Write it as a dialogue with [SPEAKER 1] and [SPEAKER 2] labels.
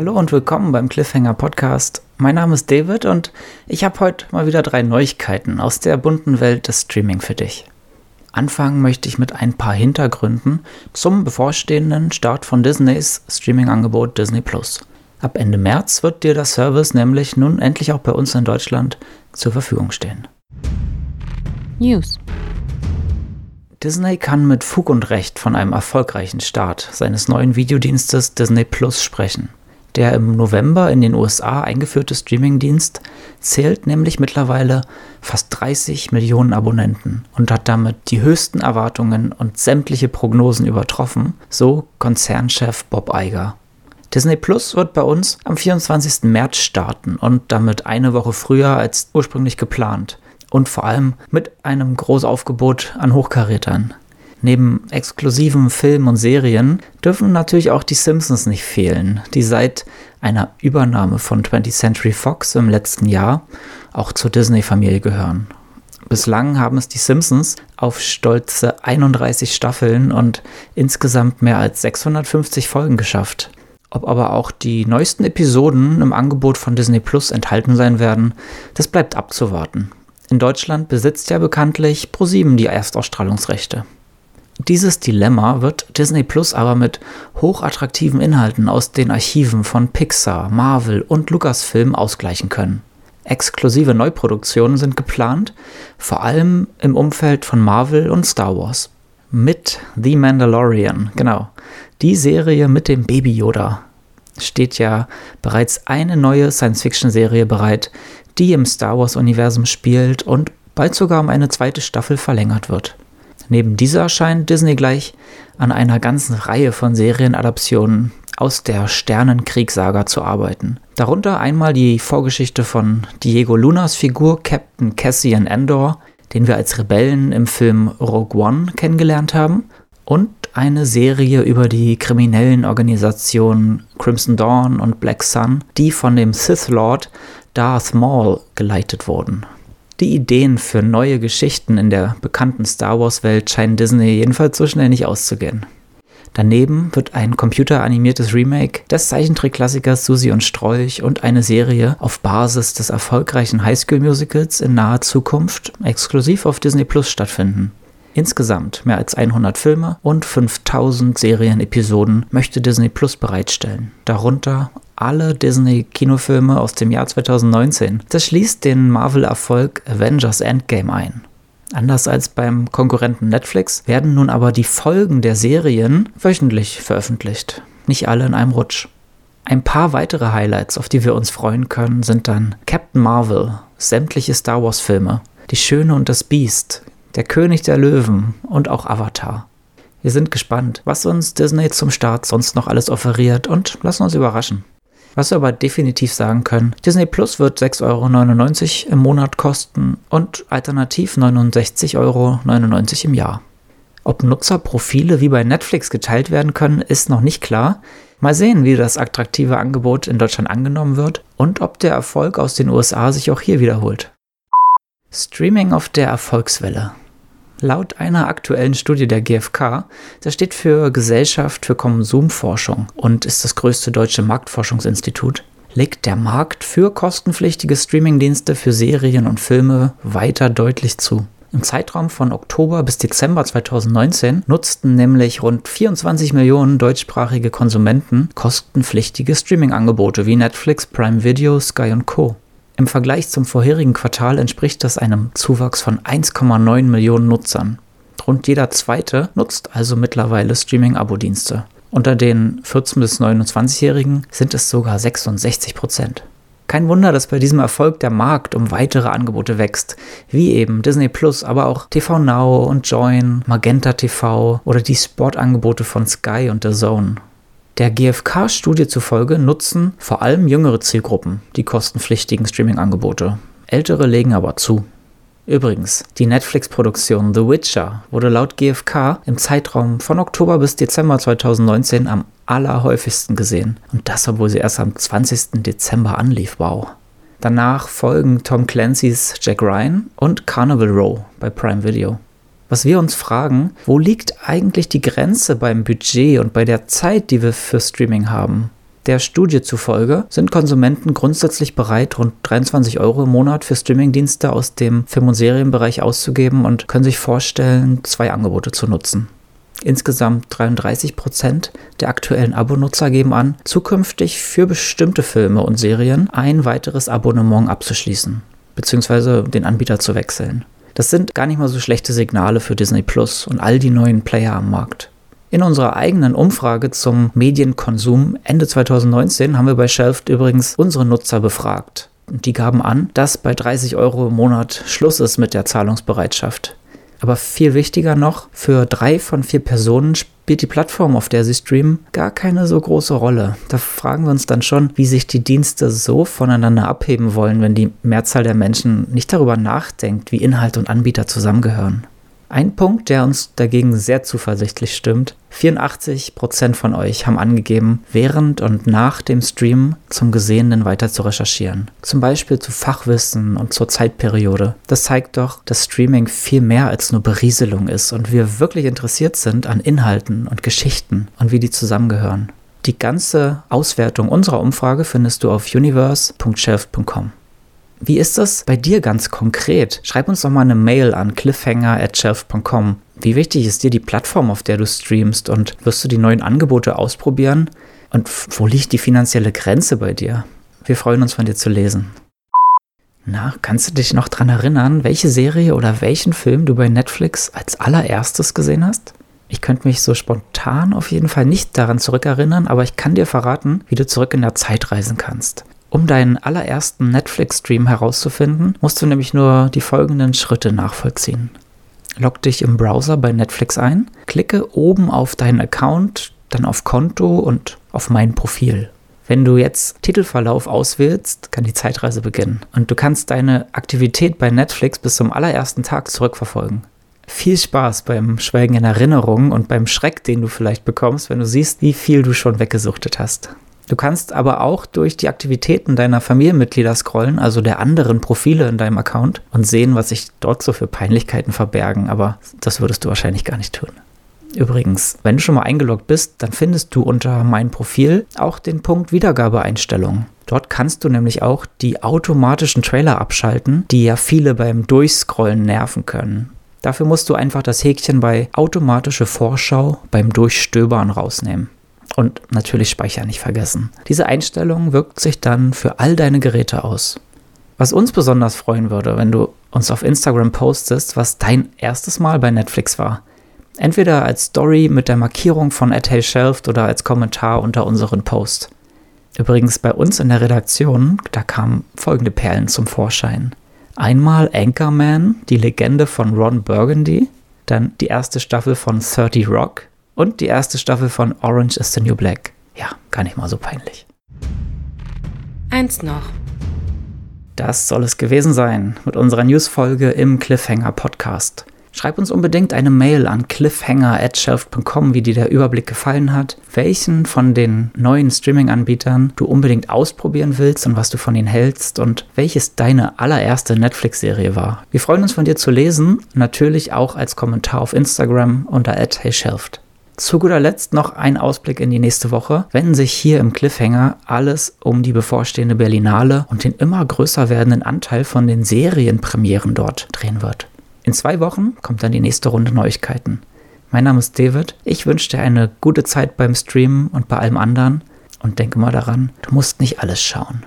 [SPEAKER 1] Hallo und willkommen beim Cliffhanger Podcast. Mein Name ist David und ich habe heute mal wieder drei Neuigkeiten aus der bunten Welt des Streaming für dich. Anfangen möchte ich mit ein paar Hintergründen zum bevorstehenden Start von Disneys Streaming-Angebot Disney Plus. Ab Ende März wird dir der Service nämlich nun endlich auch bei uns in Deutschland zur Verfügung stehen.
[SPEAKER 2] News.
[SPEAKER 1] Disney kann mit Fug und Recht von einem erfolgreichen Start seines neuen Videodienstes Disney Plus sprechen. Der im November in den USA eingeführte Streamingdienst zählt nämlich mittlerweile fast 30 Millionen Abonnenten und hat damit die höchsten Erwartungen und sämtliche Prognosen übertroffen, so Konzernchef Bob Iger. Disney Plus wird bei uns am 24. März starten und damit eine Woche früher als ursprünglich geplant und vor allem mit einem Großaufgebot an Hochkarätern. Neben exklusiven Filmen und Serien dürfen natürlich auch die Simpsons nicht fehlen, die seit einer Übernahme von 20th Century Fox im letzten Jahr auch zur Disney-Familie gehören. Bislang haben es die Simpsons auf stolze 31 Staffeln und insgesamt mehr als 650 Folgen geschafft. Ob aber auch die neuesten Episoden im Angebot von Disney Plus enthalten sein werden, das bleibt abzuwarten. In Deutschland besitzt ja bekanntlich ProSieben die Erstausstrahlungsrechte. Dieses Dilemma wird Disney Plus aber mit hochattraktiven Inhalten aus den Archiven von Pixar, Marvel und Lucasfilm ausgleichen können. Exklusive Neuproduktionen sind geplant, vor allem im Umfeld von Marvel und Star Wars. Mit The Mandalorian, genau. Die Serie mit dem Baby Yoda steht ja bereits eine neue Science-Fiction-Serie bereit, die im Star Wars-Universum spielt und bald sogar um eine zweite Staffel verlängert wird. Neben dieser scheint Disney gleich an einer ganzen Reihe von Serienadaptionen aus der Sternenkriegsaga zu arbeiten. Darunter einmal die Vorgeschichte von Diego Lunas Figur Captain Cassian Endor, den wir als Rebellen im Film Rogue One kennengelernt haben, und eine Serie über die kriminellen Organisationen Crimson Dawn und Black Sun, die von dem Sith Lord Darth Maul geleitet wurden. Die Ideen für neue Geschichten in der bekannten Star Wars-Welt scheinen Disney jedenfalls so schnell nicht auszugehen. Daneben wird ein computeranimiertes Remake des Zeichentrick-Klassikers Susi und Strolch und eine Serie auf Basis des erfolgreichen Highschool-Musicals in naher Zukunft exklusiv auf Disney Plus stattfinden. Insgesamt mehr als 100 Filme und 5000 Serienepisoden möchte Disney Plus bereitstellen, darunter alle Disney-Kinofilme aus dem Jahr 2019. Das schließt den Marvel-Erfolg Avengers Endgame ein. Anders als beim Konkurrenten Netflix werden nun aber die Folgen der Serien wöchentlich veröffentlicht, nicht alle in einem Rutsch. Ein paar weitere Highlights, auf die wir uns freuen können, sind dann Captain Marvel, sämtliche Star Wars-Filme, Die Schöne und das Biest, Der König der Löwen und auch Avatar. Wir sind gespannt, was uns Disney zum Start sonst noch alles offeriert und lassen uns überraschen. Was wir aber definitiv sagen können, Disney Plus wird 6,99 Euro im Monat kosten und alternativ 69,99 Euro im Jahr. Ob Nutzerprofile wie bei Netflix geteilt werden können, ist noch nicht klar. Mal sehen, wie das attraktive Angebot in Deutschland angenommen wird und ob der Erfolg aus den USA sich auch hier wiederholt. Streaming auf der Erfolgswelle. Laut einer aktuellen Studie der GfK, das steht für Gesellschaft für Konsumforschung und ist das größte deutsche Marktforschungsinstitut, legt der Markt für kostenpflichtige Streamingdienste für Serien und Filme weiter deutlich zu. Im Zeitraum von Oktober bis Dezember 2019 nutzten nämlich rund 24 Millionen deutschsprachige Konsumenten kostenpflichtige Streamingangebote wie Netflix, Prime Video, Sky und Co. Im Vergleich zum vorherigen Quartal entspricht das einem Zuwachs von 1,9 Millionen Nutzern. Rund jeder zweite nutzt also mittlerweile Streaming-Abo-Dienste. Unter den 14- bis 29-Jährigen sind es sogar 66 Prozent. Kein Wunder, dass bei diesem Erfolg der Markt um weitere Angebote wächst, wie eben Disney Plus, aber auch TV Now und Join, Magenta TV oder die Sportangebote von Sky und The Zone. Der GfK-Studie zufolge nutzen vor allem jüngere Zielgruppen die kostenpflichtigen Streaming-Angebote. Ältere legen aber zu. Übrigens, die Netflix-Produktion The Witcher wurde laut GfK im Zeitraum von Oktober bis Dezember 2019 am allerhäufigsten gesehen. Und das, obwohl sie erst am 20. Dezember anlief. Wow. Danach folgen Tom Clancy's Jack Ryan und Carnival Row bei Prime Video was wir uns fragen, wo liegt eigentlich die Grenze beim Budget und bei der Zeit, die wir für Streaming haben? Der Studie zufolge sind Konsumenten grundsätzlich bereit, rund 23 Euro im Monat für Streamingdienste aus dem Film- und Serienbereich auszugeben und können sich vorstellen, zwei Angebote zu nutzen. Insgesamt 33 Prozent der aktuellen Abonutzer geben an, zukünftig für bestimmte Filme und Serien ein weiteres Abonnement abzuschließen, beziehungsweise den Anbieter zu wechseln. Das sind gar nicht mal so schlechte Signale für Disney Plus und all die neuen Player am Markt. In unserer eigenen Umfrage zum Medienkonsum Ende 2019 haben wir bei Shelft übrigens unsere Nutzer befragt. Und die gaben an, dass bei 30 Euro im Monat Schluss ist mit der Zahlungsbereitschaft. Aber viel wichtiger noch, für drei von vier Personen spielt die Plattform, auf der sie streamen, gar keine so große Rolle. Da fragen wir uns dann schon, wie sich die Dienste so voneinander abheben wollen, wenn die Mehrzahl der Menschen nicht darüber nachdenkt, wie Inhalt und Anbieter zusammengehören. Ein Punkt, der uns dagegen sehr zuversichtlich stimmt. 84% von euch haben angegeben, während und nach dem Stream zum Gesehenen weiter zu recherchieren. Zum Beispiel zu Fachwissen und zur Zeitperiode. Das zeigt doch, dass Streaming viel mehr als nur Berieselung ist und wir wirklich interessiert sind an Inhalten und Geschichten und wie die zusammengehören. Die ganze Auswertung unserer Umfrage findest du auf universe.shelf.com. Wie ist das bei dir ganz konkret? Schreib uns doch mal eine Mail an cliffhanger@shelf.com. Wie wichtig ist dir die Plattform, auf der du streamst und wirst du die neuen Angebote ausprobieren? Und wo liegt die finanzielle Grenze bei dir? Wir freuen uns von dir zu lesen. Na, kannst du dich noch daran erinnern, welche Serie oder welchen Film du bei Netflix als allererstes gesehen hast? Ich könnte mich so spontan auf jeden Fall nicht daran zurückerinnern, aber ich kann dir verraten, wie du zurück in der Zeit reisen kannst. Um deinen allerersten Netflix-Stream herauszufinden, musst du nämlich nur die folgenden Schritte nachvollziehen. Log dich im Browser bei Netflix ein, klicke oben auf deinen Account, dann auf Konto und auf mein Profil. Wenn du jetzt Titelverlauf auswählst, kann die Zeitreise beginnen und du kannst deine Aktivität bei Netflix bis zum allerersten Tag zurückverfolgen. Viel Spaß beim Schwelgen in Erinnerungen und beim Schreck, den du vielleicht bekommst, wenn du siehst, wie viel du schon weggesuchtet hast. Du kannst aber auch durch die Aktivitäten deiner Familienmitglieder scrollen, also der anderen Profile in deinem Account, und sehen, was sich dort so für Peinlichkeiten verbergen, aber das würdest du wahrscheinlich gar nicht tun. Übrigens, wenn du schon mal eingeloggt bist, dann findest du unter Mein Profil auch den Punkt Wiedergabeeinstellungen. Dort kannst du nämlich auch die automatischen Trailer abschalten, die ja viele beim Durchscrollen nerven können. Dafür musst du einfach das Häkchen bei automatische Vorschau beim Durchstöbern rausnehmen. Und natürlich Speicher nicht vergessen. Diese Einstellung wirkt sich dann für all deine Geräte aus. Was uns besonders freuen würde, wenn du uns auf Instagram postest, was dein erstes Mal bei Netflix war. Entweder als Story mit der Markierung von Shelft oder als Kommentar unter unseren Post. Übrigens bei uns in der Redaktion, da kamen folgende Perlen zum Vorschein. Einmal Anchorman, die Legende von Ron Burgundy, dann die erste Staffel von 30 Rock, und die erste Staffel von Orange is the New Black. Ja, gar nicht mal so peinlich.
[SPEAKER 2] Eins noch.
[SPEAKER 1] Das soll es gewesen sein mit unserer Newsfolge im Cliffhanger Podcast. Schreib uns unbedingt eine Mail an cliffhanger@shelf.com, wie dir der Überblick gefallen hat, welchen von den neuen Streaming-Anbietern du unbedingt ausprobieren willst und was du von ihnen hältst und welches deine allererste Netflix-Serie war. Wir freuen uns von dir zu lesen, natürlich auch als Kommentar auf Instagram unter @heyshelft. Zu guter Letzt noch ein Ausblick in die nächste Woche, wenn sich hier im Cliffhanger alles um die bevorstehende Berlinale und den immer größer werdenden Anteil von den Serienpremieren dort drehen wird. In zwei Wochen kommt dann die nächste Runde Neuigkeiten. Mein Name ist David. Ich wünsche dir eine gute Zeit beim Streamen und bei allem anderen. Und denke mal daran, du musst nicht alles schauen.